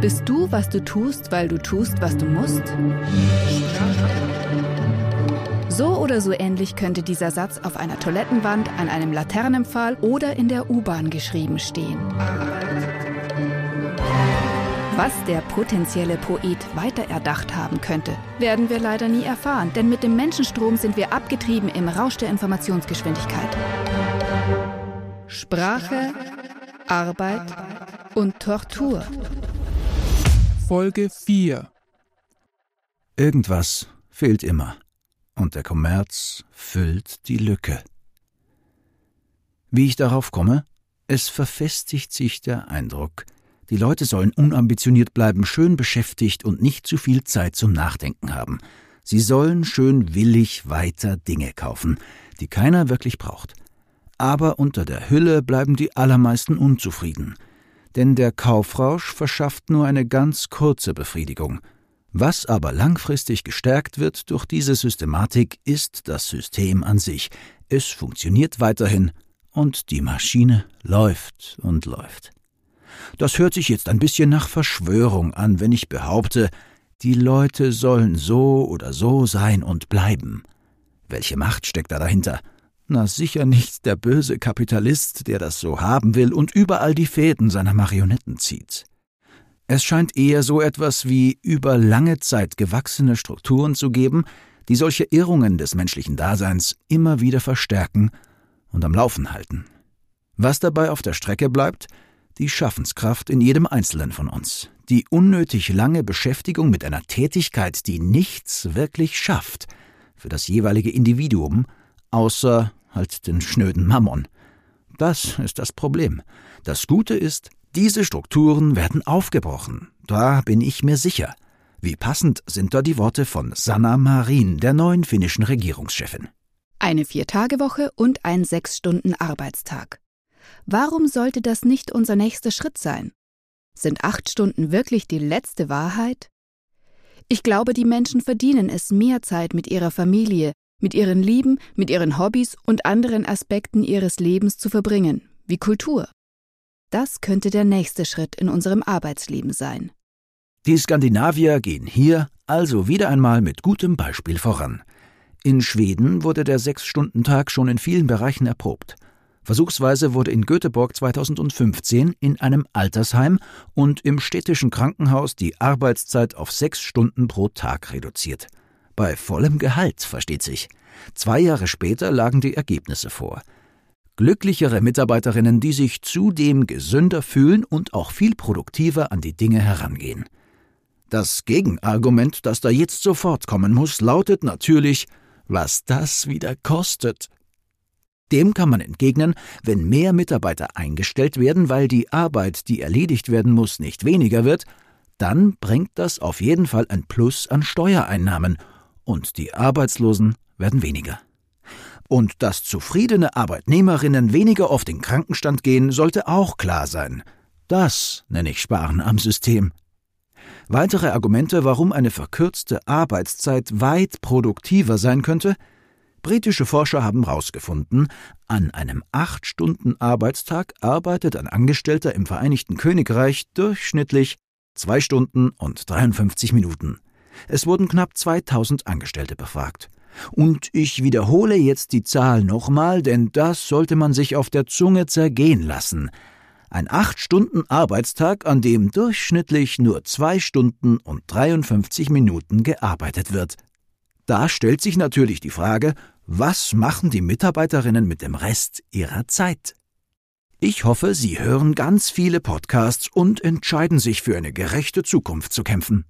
Bist du, was du tust, weil du tust, was du musst? So oder so ähnlich könnte dieser Satz auf einer Toilettenwand, an einem Laternenpfahl oder in der U-Bahn geschrieben stehen. Was der potenzielle Poet weiter erdacht haben könnte, werden wir leider nie erfahren, denn mit dem Menschenstrom sind wir abgetrieben im Rausch der Informationsgeschwindigkeit. Sprache, Arbeit und Tortur. Folge 4 Irgendwas fehlt immer und der Kommerz füllt die Lücke. Wie ich darauf komme? Es verfestigt sich der Eindruck, die Leute sollen unambitioniert bleiben, schön beschäftigt und nicht zu viel Zeit zum Nachdenken haben. Sie sollen schön willig weiter Dinge kaufen, die keiner wirklich braucht. Aber unter der Hülle bleiben die allermeisten unzufrieden. Denn der Kaufrausch verschafft nur eine ganz kurze Befriedigung. Was aber langfristig gestärkt wird durch diese Systematik, ist das System an sich. Es funktioniert weiterhin und die Maschine läuft und läuft. Das hört sich jetzt ein bisschen nach Verschwörung an, wenn ich behaupte, die Leute sollen so oder so sein und bleiben. Welche Macht steckt da dahinter? Na sicher nicht der böse Kapitalist, der das so haben will und überall die Fäden seiner Marionetten zieht. Es scheint eher so etwas wie über lange Zeit gewachsene Strukturen zu geben, die solche Irrungen des menschlichen Daseins immer wieder verstärken und am Laufen halten. Was dabei auf der Strecke bleibt, die Schaffenskraft in jedem Einzelnen von uns, die unnötig lange Beschäftigung mit einer Tätigkeit, die nichts wirklich schafft für das jeweilige Individuum, außer halt den schnöden Mammon. Das ist das Problem. Das Gute ist, diese Strukturen werden aufgebrochen. Da bin ich mir sicher. Wie passend sind da die Worte von Sanna Marin, der neuen finnischen Regierungschefin. Eine Viertagewoche und ein Sechs-Stunden-Arbeitstag. Warum sollte das nicht unser nächster Schritt sein? Sind acht Stunden wirklich die letzte Wahrheit? Ich glaube, die Menschen verdienen es, mehr Zeit mit ihrer Familie, mit ihren Lieben, mit ihren Hobbys und anderen Aspekten ihres Lebens zu verbringen, wie Kultur. Das könnte der nächste Schritt in unserem Arbeitsleben sein. Die Skandinavier gehen hier also wieder einmal mit gutem Beispiel voran. In Schweden wurde der Sechs-Stunden-Tag schon in vielen Bereichen erprobt. Versuchsweise wurde in Göteborg 2015 in einem Altersheim und im städtischen Krankenhaus die Arbeitszeit auf sechs Stunden pro Tag reduziert. Bei vollem Gehalt, versteht sich. Zwei Jahre später lagen die Ergebnisse vor. Glücklichere Mitarbeiterinnen, die sich zudem gesünder fühlen und auch viel produktiver an die Dinge herangehen. Das Gegenargument, das da jetzt sofort kommen muss, lautet natürlich, was das wieder kostet. Dem kann man entgegnen, wenn mehr Mitarbeiter eingestellt werden, weil die Arbeit, die erledigt werden muss, nicht weniger wird, dann bringt das auf jeden Fall ein Plus an Steuereinnahmen und die Arbeitslosen werden weniger. Und dass zufriedene Arbeitnehmerinnen weniger oft in Krankenstand gehen, sollte auch klar sein. Das nenne ich Sparen am System. Weitere Argumente, warum eine verkürzte Arbeitszeit weit produktiver sein könnte, Britische Forscher haben herausgefunden, an einem acht Stunden Arbeitstag arbeitet ein Angestellter im Vereinigten Königreich durchschnittlich zwei Stunden und 53 Minuten. Es wurden knapp 2000 Angestellte befragt. Und ich wiederhole jetzt die Zahl nochmal, denn das sollte man sich auf der Zunge zergehen lassen. Ein acht Stunden Arbeitstag, an dem durchschnittlich nur zwei Stunden und 53 Minuten gearbeitet wird. Da stellt sich natürlich die Frage, was machen die Mitarbeiterinnen mit dem Rest ihrer Zeit? Ich hoffe, Sie hören ganz viele Podcasts und entscheiden sich für eine gerechte Zukunft zu kämpfen.